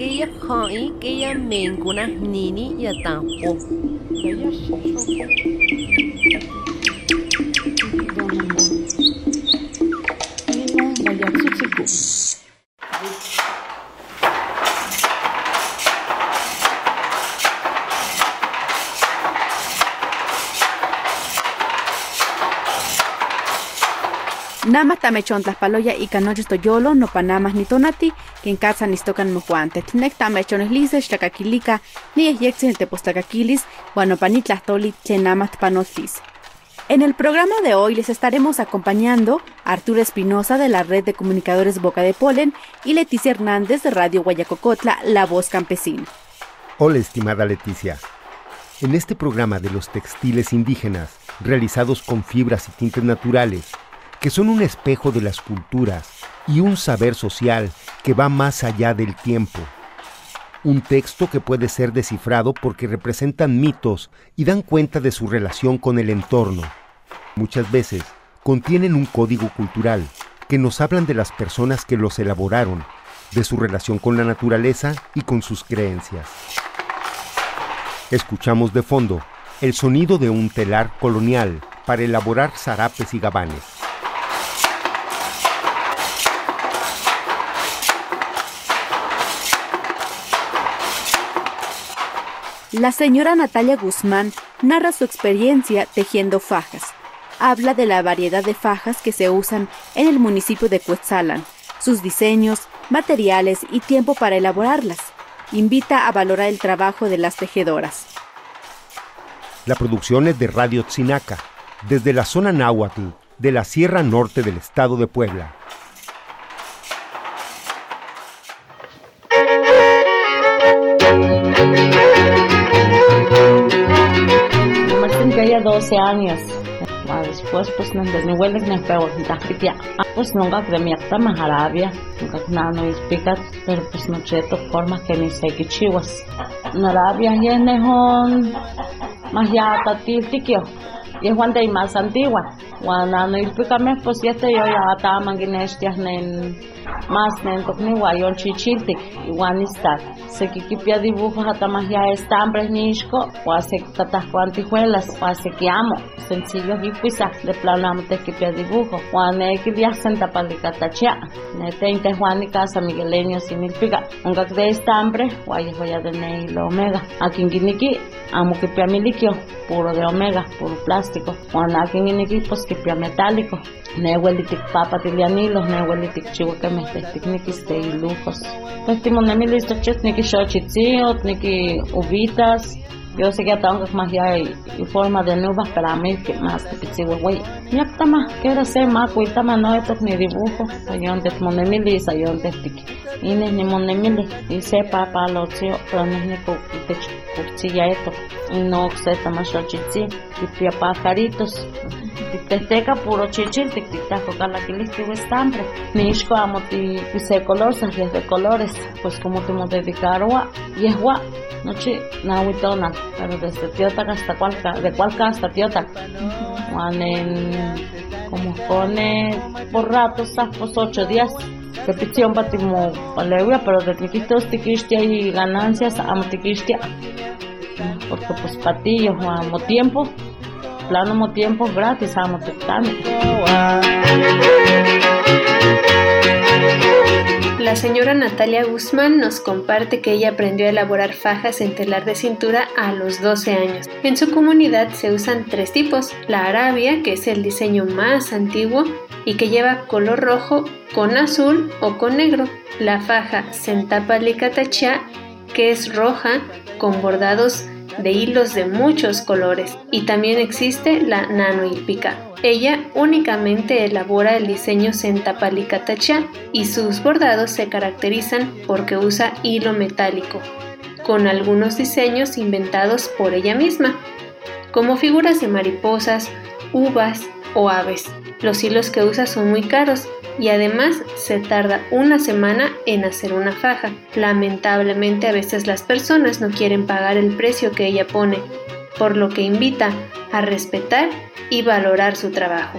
que ella hai, que ella mencuna nini y atampo. Tamechon tlaspaloya ika nochi toyolo no panamas ni tonati, quien casa nistocan mojuante. Nek tamechon lises tlakakilika, ni ehyeksin tepostakakilis, guanopanitlahtoli tlen namat panotlis. En el programa de hoy les estaremos acompañando Arturo Espinosa de la Red de Comunicadores Boca de Polen y Leticia Hernández de Radio Guayacocotla, La Voz Campesina. Hola, estimada Leticia. En este programa de los textiles indígenas, realizados con fibras y tintes naturales, que son un espejo de las culturas y un saber social que va más allá del tiempo. Un texto que puede ser descifrado porque representan mitos y dan cuenta de su relación con el entorno. Muchas veces contienen un código cultural que nos hablan de las personas que los elaboraron, de su relación con la naturaleza y con sus creencias. Escuchamos de fondo el sonido de un telar colonial para elaborar zarapes y gabanes. La señora Natalia Guzmán narra su experiencia tejiendo fajas. Habla de la variedad de fajas que se usan en el municipio de Cuetzalan, sus diseños, materiales y tiempo para elaborarlas. Invita a valorar el trabajo de las tejedoras. La producción es de Radio Tzinaca, desde la zona náhuatl de la Sierra Norte del estado de Puebla. Martín que ella 12 años. Ah, Después, pues, no me huele que me pego en Tajitia. Pues nunca que me acta más Arabia. Nunca que nada no explica, pero pues no sé de forma que ni sé que chivas. En Arabia, y en Nejón, más ya tatiltikio. Y es Juan de más antigua. Cuando no explica, pues ya te yo ya estaba manguinestias en más nen tokni guayon chichiltik igual está. Se kikipia dibujos hasta más ya estambres nishko o hace catascuantijuelas o hace que amo. Sencillos y pisa de plano amo te kipia dibujo. O ne que día senta palicatachia ne te inte juan y casa migueleño sin ilpiga un gak de estambre o ahí joya de ne lo omega. Aquí en guiniki amo kipia milikio puro de omega puro plástico o aquí en guiniki pues kipia metálico ne huelitik papa tilianilos ne huelitik chihuacame technikis de lujos. Pues timonemilis techniki xochitziot, niki uvitas, yo sé que tengo que más ya y forma de nubes para mí que más que pichigo güey. Ya está más, quiero ser más, cuita más no esto ni dibujo, sayón de monemili y sayón de tiki. Y ni monemili, y sepa para los tíos, pero no es ni cuchilla esto. Y no se más xochitzi, y pia pajaritos. Teteca puro chichil, tic-tic-taco, calaquilisque o estambre. Nishko amo ti pise color, de colores, pues como te hemos dedicado a, y es gua, noche, nahuitona, pero desde tiota hasta cual, de cual hasta tiota. Juan en, como pone por ratos, pues ocho días. Repetición patimo paleuia, pero de tiquitos tiquistia y ganancias amo tiquistia. Porque pues patillos, amo tiempo, plano mo tiempo gratis amo tectano. La señora Natalia Guzmán nos comparte que ella aprendió a elaborar fajas en telar de cintura a los 12 años. En su comunidad se usan tres tipos, la arabia, que es el diseño más antiguo y que lleva color rojo con azul o con negro, la faja Sentapalicatajá, que es roja con bordados de hilos de muchos colores. Y también existe la nanoilpica. Ella únicamente elabora el diseño Sentapalicatachá y sus bordados se caracterizan porque usa hilo metálico, con algunos diseños inventados por ella misma, como figuras de mariposas, uvas o aves. Los hilos que usa son muy caros y además se tarda una semana en hacer una faja. Lamentablemente a veces las personas no quieren pagar el precio que ella pone, por lo que invita a respetar y valorar su trabajo.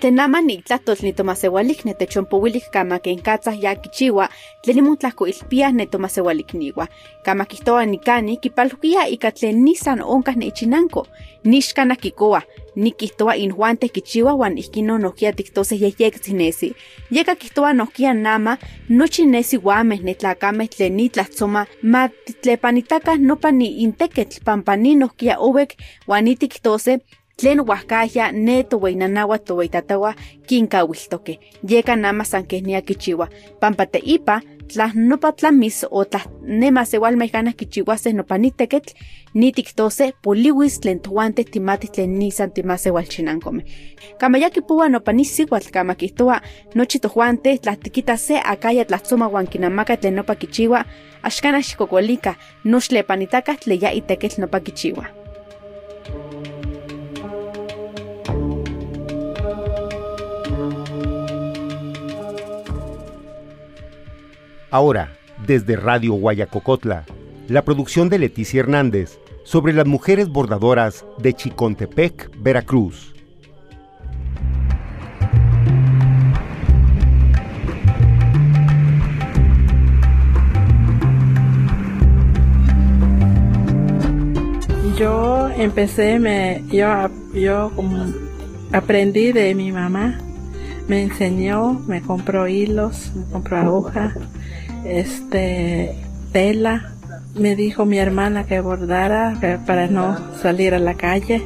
Tenama ni tlahtol ni tomasewalik ne techonpowilik kama ken katzah ya kichiwa tlen ilpia ne tomasewalik niwa. Kama kihtoa nikani kipalhukia ika tlen nisan onkah ne ichinanko. Nixkana kikoa nikihtoa injuante kichiwa wan ihkino nohkia tiktoseh yehyektinesi yeka kihtoa nohkia nama nochi nesi uameh netlakameh tlen nitlahtsoma ma titlepanitakah nopa ni inteketl pampa ni nohkia owek wan nitiktose tlen oaxcaya ne toweinanaua toweitataua kinkauiltokeh yeka nama san keh nia kichiua pampa teipa tla nopa tlamis o tla ne maseualmeh kanah kichiuaseh nopa niteketl nitiktose poliuis tlen tohuanteh timatih tlen nisan timaseualchinankomeh kama ya kipoua nopa nisiuatl kama kihtoa nochi tojuanteh tla tikita se akaya tlahtsoma uan kinamaka tlen nopa kichiua axkanah xikokualika noxlepanitakah tlen ya iteketl nopa kichiua Ahora, desde Radio Guayacocotla, la producción de Leticia Hernández sobre las mujeres bordadoras de Chicontepec, Veracruz. Yo empecé, me, yo, yo como aprendí de mi mamá, me enseñó, me compró hilos, me compró aguja, este, tela. Me dijo mi hermana que bordara para no salir a la calle,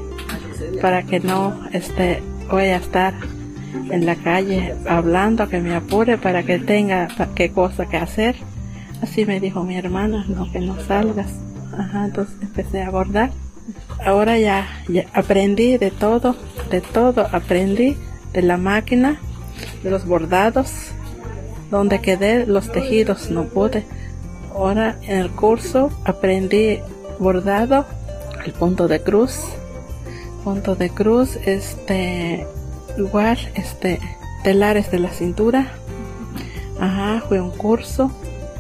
para que no este, voy a estar en la calle hablando, que me apure para que tenga qué cosa que hacer. Así me dijo mi hermana, no que no salgas. Ajá, entonces empecé a bordar. Ahora ya, ya aprendí de todo, de todo aprendí de la máquina, los bordados, donde quedé los tejidos no pude. Ahora en el curso aprendí bordado, el punto de cruz, punto de cruz, este, igual, este, telares de la cintura. Ajá, fue un curso.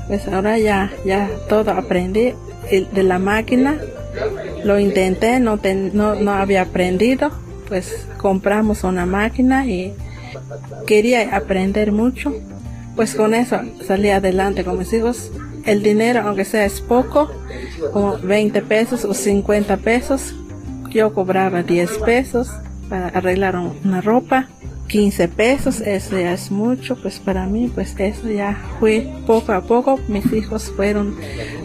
Pues ahora ya, ya todo aprendí de la máquina. Lo intenté, no, no, no había aprendido. Pues compramos una máquina y quería aprender mucho pues con eso salí adelante con mis hijos. El dinero, aunque sea es poco, como 20 pesos o 50 pesos, yo cobraba 10 pesos para arreglar una ropa. 15 pesos, eso ya es mucho, pues para mí, pues eso ya fue poco a poco. Mis hijos fueron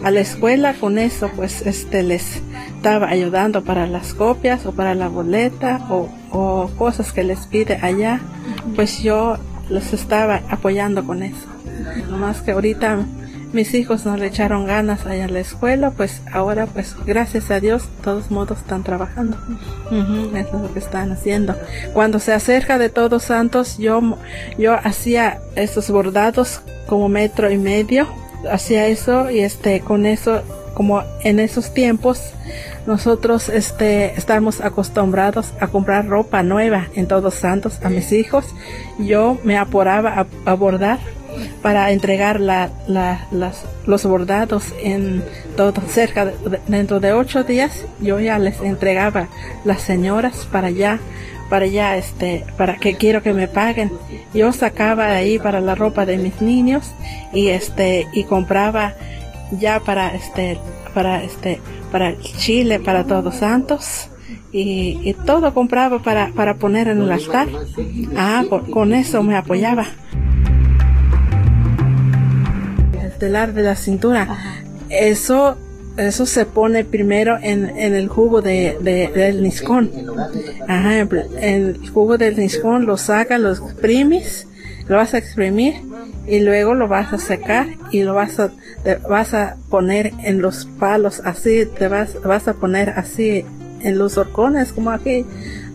a la escuela, con eso pues este les estaba ayudando para las copias o para la boleta o, o cosas que les pide allá. Pues yo los estaba apoyando con eso. Nomás que ahorita mis hijos no le echaron ganas allá en la escuela, pues ahora pues gracias a Dios, todos modos están trabajando. eso es lo que están haciendo. Cuando se acerca de Todos Santos, yo, yo hacía esos bordados como metro y medio, hacía eso y este, con eso, como en esos tiempos, nosotros este, estamos acostumbrados a comprar ropa nueva en Todos Santos a mis hijos. Yo me apuraba a, bordar para entregar la, las, los bordados en todo cerca de, dentro de ocho días yo ya les entregaba las señoras para allá para allá este para que quiero que me paguen yo sacaba ahí para la ropa de mis niños y este y compraba ya para este para este para Chile para Todos Santos y, todo compraba para, para poner en el altar. Ah, con, eso me apoyaba. De la cintura. Eso eso se pone primero en, en el jugo de, del niscón. Ajá, el jugo del niscón lo sacas, lo exprimes, lo vas a exprimir y luego lo vas a secar y lo vas a, vas a poner en los palos así, te vas, vas a poner así en los horcones como aquí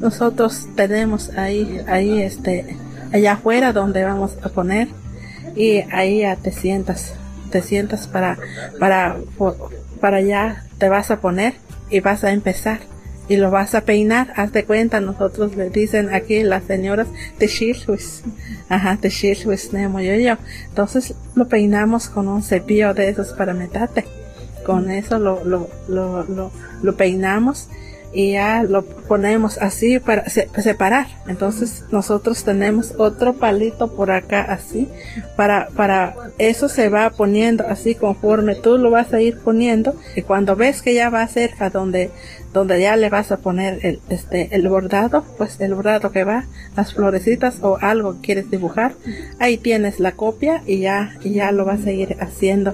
nosotros tenemos ahí ahí este allá afuera donde vamos a poner y ahí ya te sientas te sientas para para para allá te vas a poner y vas a empezar y lo vas a peinar, haz de cuenta, nosotros le dicen aquí las señoras te ajá, te nemo yo yo. Entonces lo peinamos con un cepillo de esos para metate. Con eso lo, lo, lo, lo, lo peinamos y ya lo ponemos así para separar. Entonces nosotros tenemos otro palito por acá así para para eso se va poniendo así conforme tú lo vas a ir poniendo y cuando ves que ya va cerca donde donde ya le vas a poner el este el bordado, pues el bordado que va, las florecitas o algo que quieres dibujar, ahí tienes la copia y ya y ya lo vas a ir haciendo.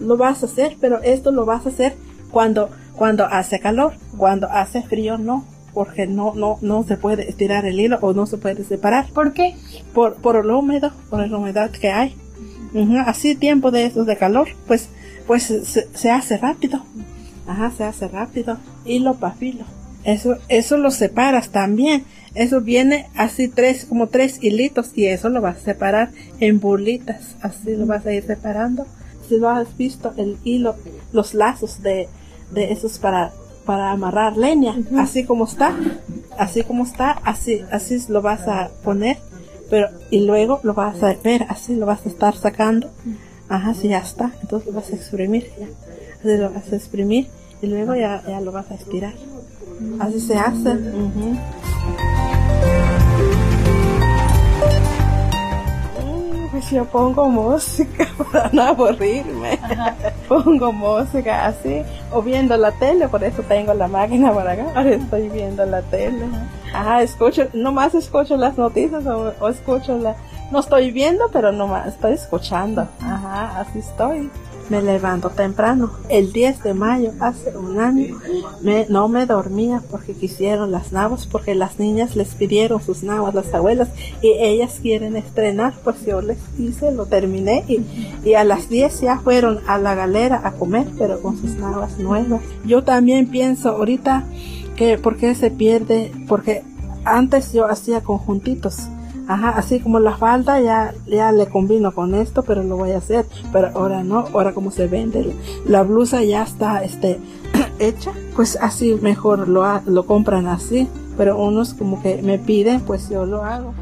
Lo vas a hacer, pero esto lo vas a hacer cuando cuando hace calor, cuando hace frío no, porque no, no, no se puede estirar el hilo o no se puede separar. ¿Por qué? Por, por lo húmedo, por la humedad que hay. Así tiempo de esos de calor, pues, pues se, hace rápido. Ajá, se hace rápido. Hilo para filo. Eso, eso lo separas también. Eso viene así tres, como tres hilitos y eso lo vas a separar en bolitas. Así lo vas a ir separando. Si lo has visto, el hilo, los lazos de, de esos para para amarrar leña, así como está, así como está, así así lo vas a poner, pero y luego lo vas a ver, así lo vas a estar sacando, ajá, sí ya está, entonces lo vas a exprimir, ya, así lo vas a exprimir y luego ya, ya lo vas a estirar, así se hace. Pues yo pongo música para no aburrirme. pongo música así, o viendo la tele, por eso tengo la máquina para acá, ahora estoy viendo la tele. Ajá, escucho, nomás escucho las noticias o, escucho la... No estoy viendo, pero nomás estoy escuchando. Ajá, así estoy me levanto temprano. El 10 de mayo, hace un año, me, no me dormía porque quisieron las navas, porque las niñas les pidieron sus navas, las abuelas, y ellas quieren estrenar, pues yo les hice, lo terminé, y, y a las 10 ya fueron a la galera a comer, pero con sus navas nuevas. Yo también pienso ahorita que, ¿por qué se pierde? Porque antes yo hacía conjuntitos Ajá, así como la falda ya, ya le combino con esto, pero lo voy a hacer. Pero ahora no, ahora como se vende, la blusa ya está este, hecha, pues así mejor lo, lo compran así. Pero unos como que me piden, pues yo lo hago.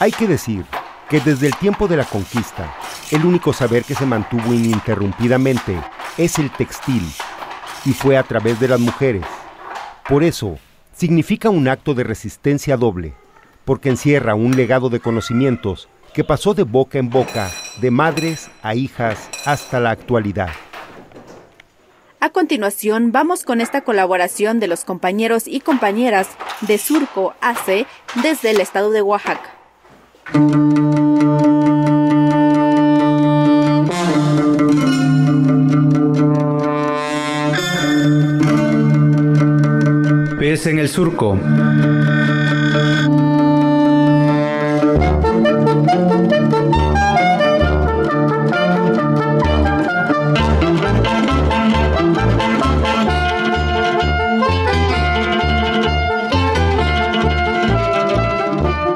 Hay que decir que desde el tiempo de la conquista, el único saber que se mantuvo ininterrumpidamente es el textil, y fue a través de las mujeres. Por eso, significa un acto de resistencia doble, porque encierra un legado de conocimientos que pasó de boca en boca, de madres a hijas, hasta la actualidad. A continuación, vamos con esta colaboración de los compañeros y compañeras de Surco AC desde el estado de Oaxaca. En el surco.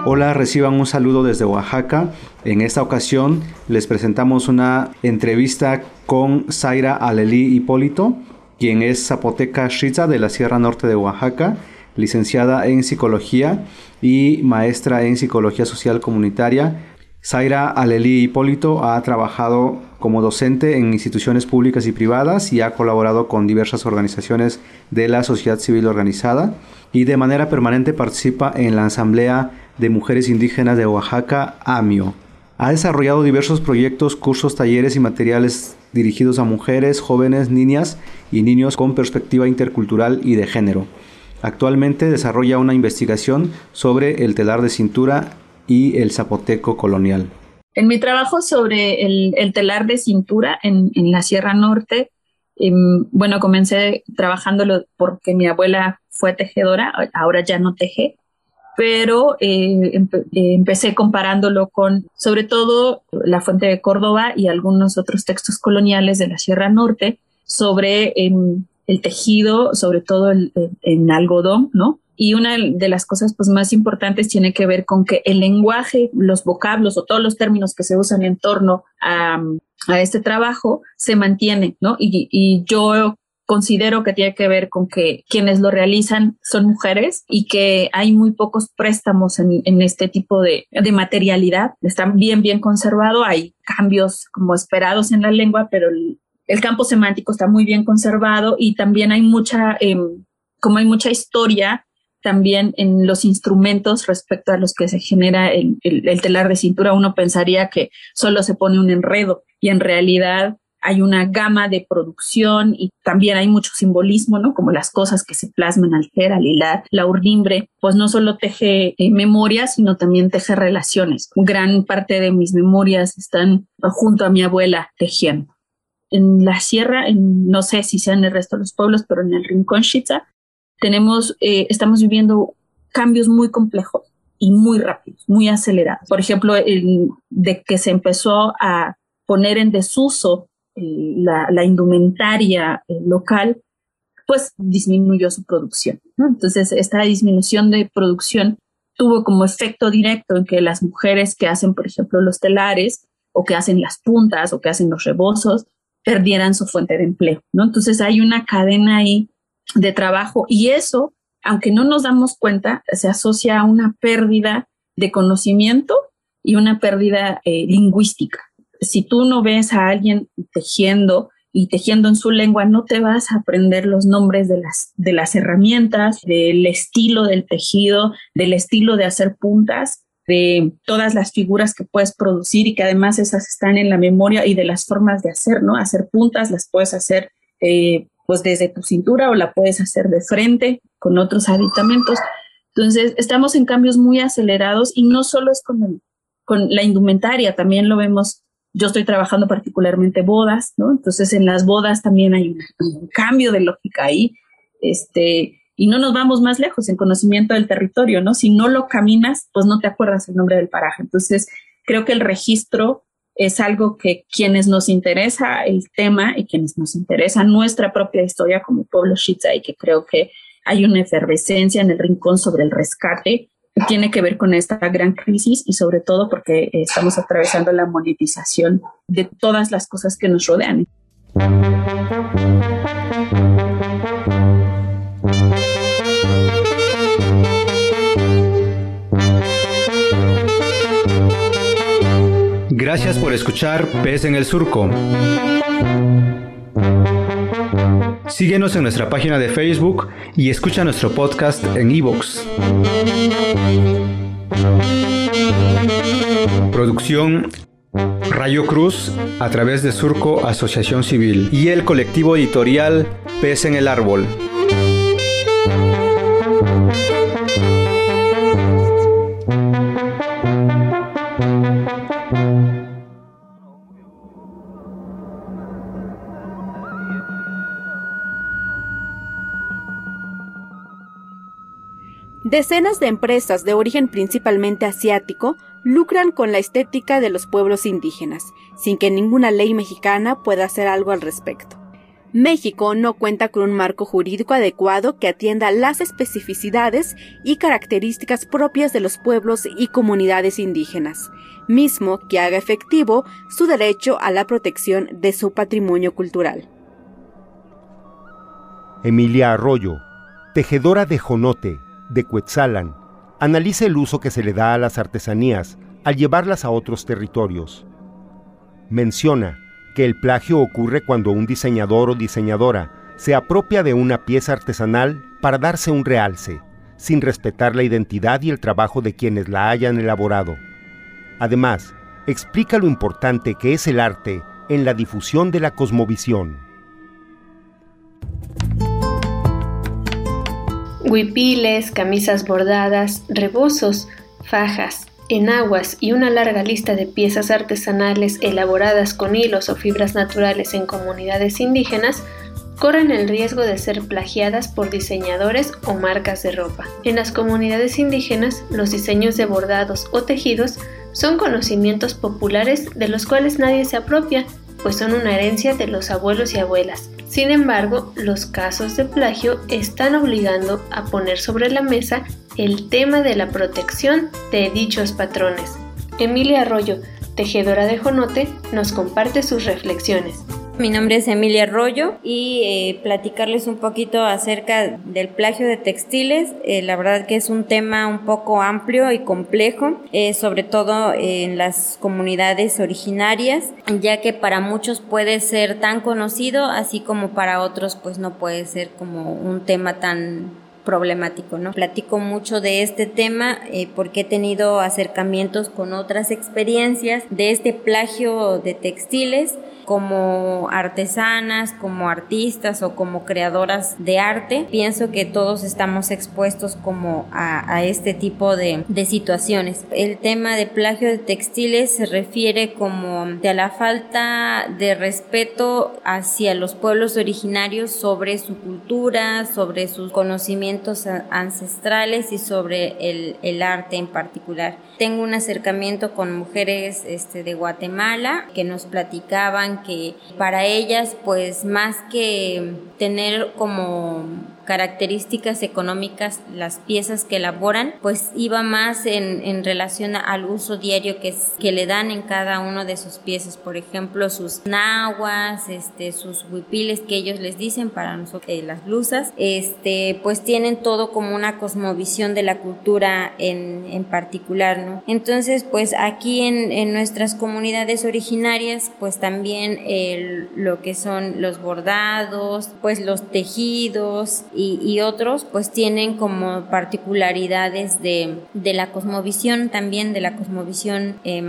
Hola, reciban un saludo desde Oaxaca. En esta ocasión les presentamos una entrevista con Zaira Alelí Hipólito, quien es zapoteca shiza de la Sierra Norte de Oaxaca, licenciada en psicología y maestra en psicología social comunitaria. Zaira Alelí Hipólito ha trabajado como docente en instituciones públicas y privadas y ha colaborado con diversas organizaciones de la sociedad civil organizada y de manera permanente participa en la Asamblea de Mujeres Indígenas de Oaxaca, AMIO. Ha desarrollado diversos proyectos, cursos, talleres y materiales dirigidos a mujeres, jóvenes, niñas y niños con perspectiva intercultural y de género. Actualmente desarrolla una investigación sobre el telar de cintura y el zapoteco colonial. En mi trabajo sobre el, telar de cintura en, la Sierra Norte, em, bueno, comencé trabajándolo porque mi abuela fue tejedora, ahora ya no teje, pero eh, empecé comparándolo con, sobre todo, la Fuente de Córdoba y algunos otros textos coloniales de la Sierra Norte sobre em, el tejido, sobre todo en algodón, ¿no? Y una de las cosas pues, más importantes tiene que ver con que el lenguaje, los vocablos o todos los términos que se usan en torno a, este trabajo se mantienen, ¿no? Y, yo considero que tiene que ver con que quienes lo realizan son mujeres y que hay muy pocos préstamos en, este tipo de, materialidad. Están bien, bien conservado. Hay cambios como esperados en la lengua, pero el, campo semántico está muy bien conservado y también hay mucha, em, como hay mucha historia también en los instrumentos respecto a los que se genera el, telar de cintura, uno pensaría que solo se pone un enredo y en realidad hay una gama de producción y también hay mucho simbolismo, ¿no? Como las cosas que se plasman al ser, al hilar, la urdimbre, pues no solo teje eh, memorias, sino también teje relaciones. Gran parte de mis memorias están junto a mi abuela tejiendo. En la sierra, no sé si sea en el resto de los pueblos, pero en el Rincón Shitza, tenemos, eh, estamos viviendo cambios muy complejos y muy rápidos, muy acelerados. Por ejemplo, el, de que se empezó a poner en desuso eh, la, indumentaria eh, local, pues disminuyó su producción. Entonces, esta disminución de producción tuvo como efecto directo en que las mujeres que hacen, por ejemplo, los telares o que hacen las puntas o que hacen los rebozos, perdieran su fuente de empleo, ¿no? Entonces hay una cadena ahí de trabajo y eso, aunque no nos damos cuenta, se asocia a una pérdida de conocimiento y una pérdida eh, lingüística. Si tú no ves a alguien tejiendo y tejiendo en su lengua, no te vas a aprender los nombres de las, de las herramientas, del estilo del tejido, del estilo de hacer puntas, de todas las figuras que puedes producir y que además esas están en la memoria y de las formas de hacer, ¿no? Hacer puntas las puedes hacer eh, pues desde tu cintura o la puedes hacer de frente con otros aditamentos. Entonces, estamos en cambios muy acelerados y no solo es con, con la indumentaria, también lo vemos. Yo estoy trabajando particularmente bodas, ¿no? Entonces, en las bodas también hay un, cambio de lógica ahí. Este, y no nos vamos más lejos en conocimiento del territorio, ¿no? Si no lo caminas, pues no te acuerdas el nombre del paraje. Entonces, creo que el registro es algo que quienes nos interesa el tema y quienes nos interesa nuestra propia historia como pueblo Shitza y que creo que hay una efervescencia en el rincón sobre el rescate tiene que ver con esta gran crisis y sobre todo porque estamos atravesando la monetización de todas las cosas que nos rodean. Gracias por escuchar Pez en el Surco. Síguenos en nuestra página de Facebook y escucha nuestro podcast en iVoox. Producción Rayo Cruz a través de Surco Asociación Civil y el colectivo editorial Pez en el Árbol. Decenas de empresas de origen principalmente asiático lucran con la estética de los pueblos indígenas, sin que ninguna ley mexicana pueda hacer algo al respecto. México no cuenta con un marco jurídico adecuado que atienda las especificidades y características propias de los pueblos y comunidades indígenas, mismo que haga efectivo su derecho a la protección de su patrimonio cultural. Emilia Arroyo, tejedora de jonote, de Cuetzalan, analiza el uso que se le da a las artesanías al llevarlas a otros territorios. Menciona que el plagio ocurre cuando un diseñador o diseñadora se apropia de una pieza artesanal para darse un realce, sin respetar la identidad y el trabajo de quienes la hayan elaborado. Además, explica lo importante que es el arte en la difusión de la cosmovisión. Huipiles, camisas bordadas, rebozos, fajas, enaguas y una larga lista de piezas artesanales elaboradas con hilos o fibras naturales en comunidades indígenas corren el riesgo de ser plagiadas por diseñadores o marcas de ropa. En las comunidades indígenas, los diseños de bordados o tejidos son conocimientos populares de los cuales nadie se apropia, pues son una herencia de los abuelos y abuelas. Sin embargo, los casos de plagio están obligando a poner sobre la mesa el tema de la protección de dichos patrones. Emilia Arroyo, tejedora de Jonote, nos comparte sus reflexiones. Mi nombre es Emilia Arroyo y eh, platicarles un poquito acerca del plagio de textiles. Eh, la verdad que es un tema un poco amplio y complejo, eh, sobre todo en las comunidades originarias, ya que para muchos puede ser tan conocido, así como para otros pues no puede ser como un tema tan problemático, ¿no? Platico mucho de este tema eh, porque he tenido acercamientos con otras experiencias de este plagio de textiles como artesanas, como artistas o como creadoras de arte. Pienso que todos estamos expuestos como a, este tipo de, de, situaciones. El tema de plagio de textiles se refiere como a la falta de respeto hacia los pueblos originarios sobre su cultura, sobre sus conocimientos ancestrales y sobre el, el arte en particular. Tengo un acercamiento con mujeres este, de Guatemala que nos platicaban que para ellas, pues más que tener como características económicas las piezas que elaboran, pues iba más en, en relación al uso diario que, que le dan en cada uno de sus piezas, por ejemplo, sus nahuas, este, sus huipiles que ellos les dicen para nosotros, eh, las blusas, este, pues tienen todo como una cosmovisión de la cultura en, en particular, ¿no? Entonces, pues aquí en, en nuestras comunidades originarias, pues también el, lo que son los bordados, pues los tejidos, y, otros pues tienen como particularidades de, la cosmovisión también, de la cosmovisión eh,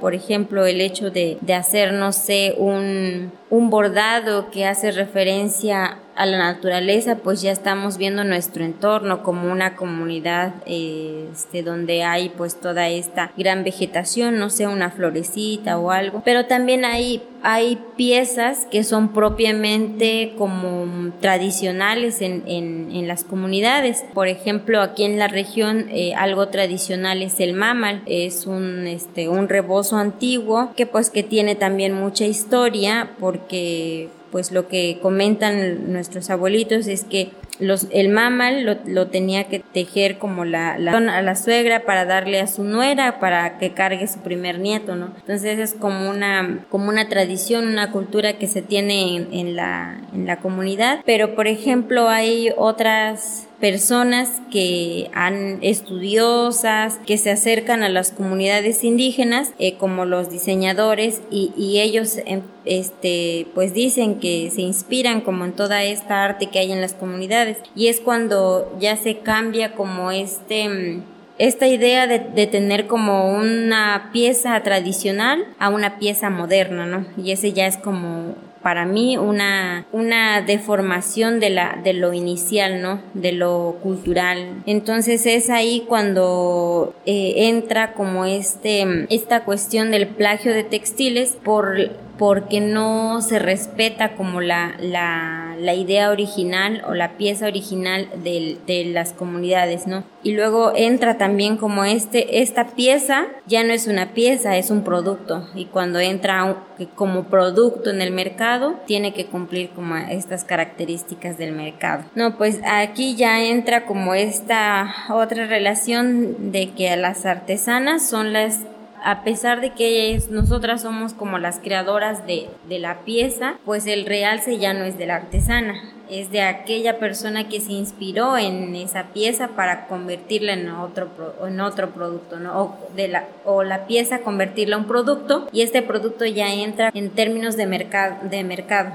por ejemplo, el hecho de, de hacer, no sé, un, un bordado que hace referencia a la naturaleza, pues ya estamos viendo nuestro entorno como una comunidad este, donde hay pues toda esta gran vegetación, no sé, una florecita o algo, pero también hay, hay piezas que son propiamente como tradicionales en, en, en las comunidades. Por ejemplo, aquí en la región eh, algo tradicional es el mamal, es un, este, un rebozo antiguo que pues que tiene también mucha historia porque pues lo que comentan nuestros abuelitos es que los, el mamal lo, lo tenía que tejer como la, la, a la suegra para darle a su nuera para que cargue su primer nieto, ¿no? Entonces es como una, como una tradición, una cultura que se tiene en, en la, en la comunidad. Pero por ejemplo hay otras personas que han estudiosas, que se acercan a las comunidades indígenas, eh, como los diseñadores, y, ellos em, este, pues dicen que se inspiran como en toda esta arte que hay en las comunidades. Y es cuando ya se cambia como este mm, esta idea de, de, tener como una pieza tradicional a una pieza moderna, ¿no? Y ese ya es como para mí una, una deformación de, la, de lo inicial, ¿no? De lo cultural. Entonces es ahí cuando eh, entra como este, esta cuestión del plagio de textiles por porque no se respeta como la, la la, idea original o la pieza original de las comunidades, ¿no? Y luego entra también como este, esta pieza ya no es una pieza, es un producto. Y cuando entra como producto en el mercado, tiene que cumplir como estas características del mercado. No, pues aquí ya entra como esta otra relación de que las artesanas son las a pesar de que nosotras somos como las creadoras de, la pieza, pues el realce ya no es de la artesana, es de aquella persona que se inspiró en esa pieza para convertirla en otro, en otro producto, o, de la, pieza convertirla en un producto y este producto ya entra en términos de mercado.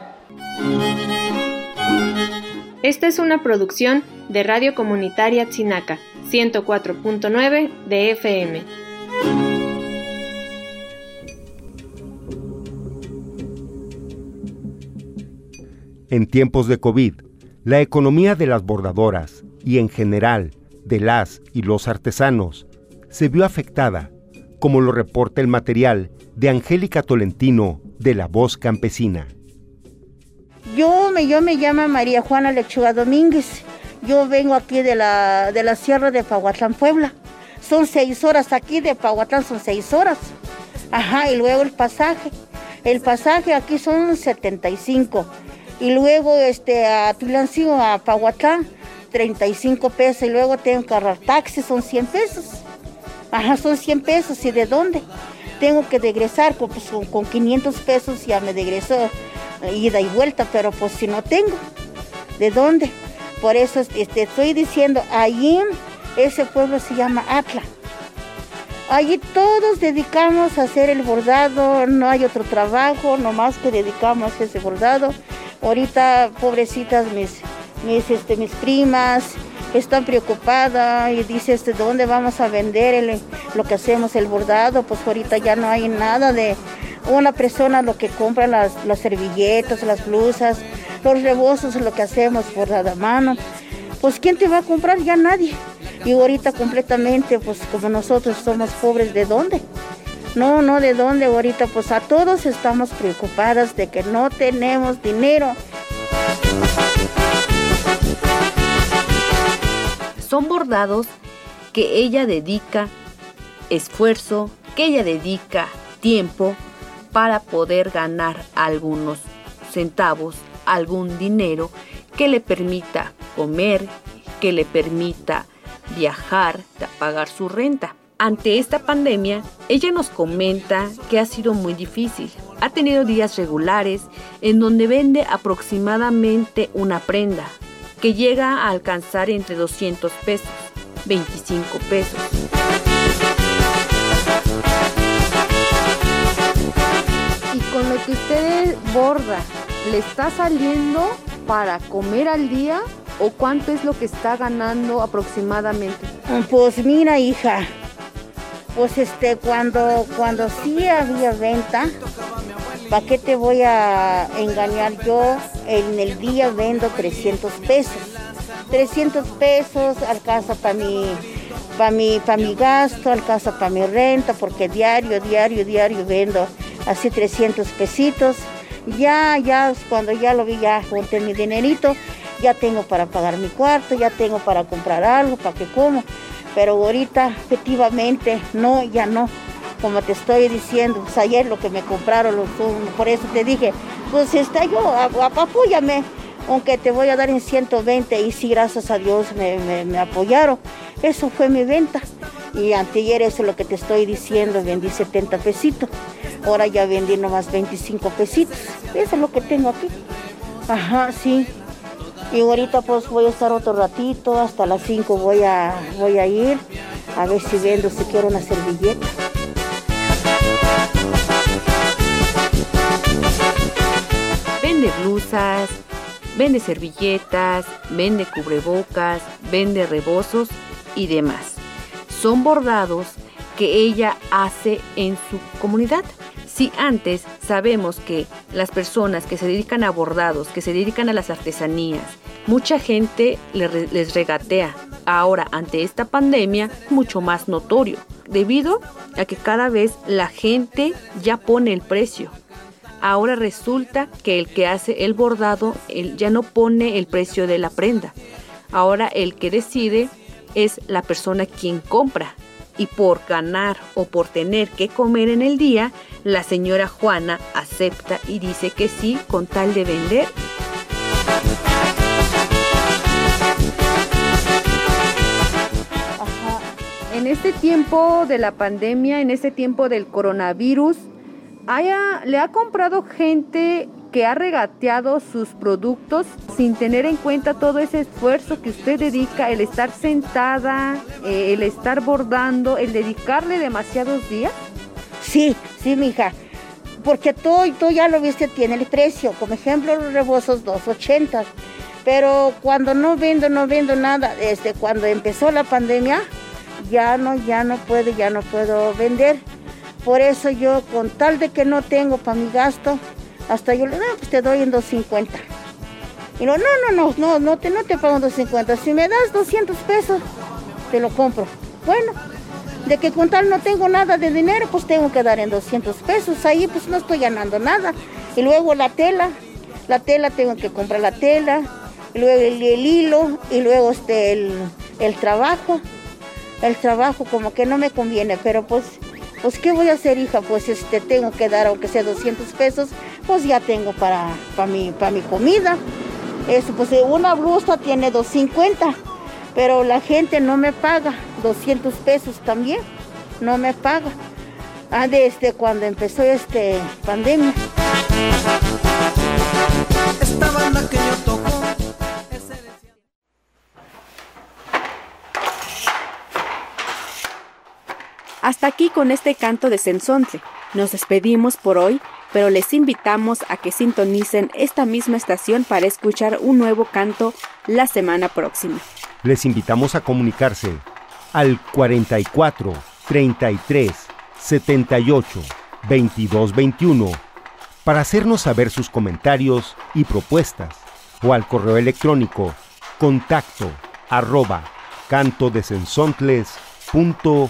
Esta es una producción de Radio Comunitaria Tzinaca, 104.9 de FM. En tiempos de COVID, la economía de las bordadoras y en general de las y los artesanos se vio afectada, como lo reporta el material de Angélica Tolentino de La Voz Campesina. Yo me, yo me llamo María Juana Lechuga Domínguez. Yo vengo aquí de la, de la Sierra de Pahuatlán, Puebla. Son seis horas aquí de Pahuatlán, son seis horas. Ajá, y luego el pasaje. El pasaje aquí son 75 y luego este, a Tulancingo, a Pahuatlán, 35 pesos. Y luego tengo que agarrar taxi, son 100 pesos. Ajá, son 100 pesos. ¿Y de dónde? Tengo que regresar, pues con, 500 pesos ya me regreso eh, ida y vuelta, pero pues si no tengo, ¿de dónde? Por eso este, estoy diciendo, allí ese pueblo se llama Atla. Allí todos dedicamos a hacer el bordado, no hay otro trabajo, nomás que dedicamos a ese bordado. Ahorita, pobrecitas mis, mis, este, mis primas, están preocupadas y dicen, este, ¿dónde vamos a vender lo que hacemos, el bordado? Pues ahorita ya no hay nada de una persona lo que compra las, las servilletas, las blusas, los rebozos, lo que hacemos bordado a mano. Pues ¿quién te va a comprar? Ya nadie. Y ahorita completamente, pues como nosotros somos pobres, ¿de dónde? No, no, ¿de dónde ahorita? Pues a todos estamos preocupadas de que no tenemos dinero. Son bordados que ella dedica esfuerzo, que ella dedica tiempo para poder ganar algunos centavos, algún dinero que le permita comer, que le permita viajar, pagar su renta. Ante esta pandemia, ella nos comenta que ha sido muy difícil. Ha tenido días regulares en donde vende aproximadamente una prenda, que llega a alcanzar entre 200 pesos, 25 pesos. Y con lo que usted borda, ¿le está saliendo para comer al día o cuánto es lo que está ganando aproximadamente? Pues mira, hija, pues este, cuando, cuando sí había venta, ¿para qué te voy a engañar yo? En el día vendo 300 pesos. 300 pesos alcanza para mi, para mi, para mi gasto, alcanza para mi renta, porque diario, diario, diario vendo así 300 pesitos. Ya, ya, cuando ya lo vi, ya junté mi dinerito, ya tengo para pagar mi cuarto, ya tengo para comprar algo, para que como pero ahorita efectivamente no, ya no. Como te estoy diciendo, pues ayer lo que me compraron, por eso te dije, pues está yo, apóyame, aunque te voy a dar en 120 y sí, gracias a Dios me, apoyaron. Eso fue mi venta. Y anteayer eso es lo que te estoy diciendo, vendí 70 pesitos. Ahora ya vendí nomás 25 pesitos. Eso es lo que tengo aquí. Ajá, sí. Y ahorita pues voy a estar otro ratito, hasta las 5 voy a, voy a ir a ver si vendo, si quiero una servilleta. Vende blusas, vende servilletas, vende cubrebocas, vende rebozos y demás. Son bordados que ella hace en su comunidad. Si antes sabemos que las personas que se dedican a bordados, que se dedican a las artesanías, mucha gente les regatea. Ahora, ante esta pandemia, mucho más notorio, debido a que cada vez la gente ya pone el precio. Ahora resulta que el que hace el bordado ya no pone el precio de la prenda. Ahora el que decide es la persona quien compra. Y por ganar o por tener que comer en el día, la señora Juana acepta y dice que sí con tal de vender. En este tiempo de la pandemia, en este tiempo del coronavirus, haya, le ha comprado gente que ha regateado sus productos sin tener en cuenta todo ese esfuerzo que usted dedica, el estar sentada, eh, el estar bordando, el dedicarle demasiados días? Sí, sí, mija. Porque todo, tú ya lo viste, tiene el precio. Como ejemplo, los rebosos 2.80. Pero cuando no vendo, no vendo nada. Desde cuando empezó la pandemia, ya no, ya no puedo, ya no puedo vender. Por eso yo, con tal de que no tengo para mi gasto, hasta yo le digo, pues te doy en 250. Y no, no, no, no, no, no te, no te pago en 250. Si me das 200 pesos, te lo compro. Bueno, de que con tal no tengo nada de dinero, pues tengo que dar en 200 pesos. Ahí pues no estoy ganando nada. Y luego la tela, la tela tengo que comprar la tela, y luego el, hilo, y luego este, el, el trabajo el trabajo como que no me conviene, pero pues, pues ¿qué voy a hacer hija? Pues este, tengo que dar aunque sea 200 pesos, pues ya tengo para, para, mi, para mi comida. Eso, pues una blusa tiene 250, pero la gente no me paga 200 pesos también, no me paga. Ah, desde cuando empezó este pandemia. Esta banda que Hasta aquí con este canto de Sensontle. Nos despedimos por hoy, pero les invitamos a que sintonicen esta misma estación para escuchar un nuevo canto la semana próxima. Les invitamos a comunicarse al 44 33 78 22 21 para hacernos saber sus comentarios y propuestas o al correo electrónico contacto arroba cantodesensontles.com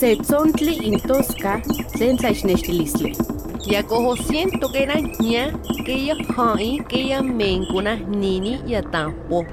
Setzontli intosca sensaixnextilistle. Yakojo siento que era ña, que ella hai, que ella mencuna nini y atampo.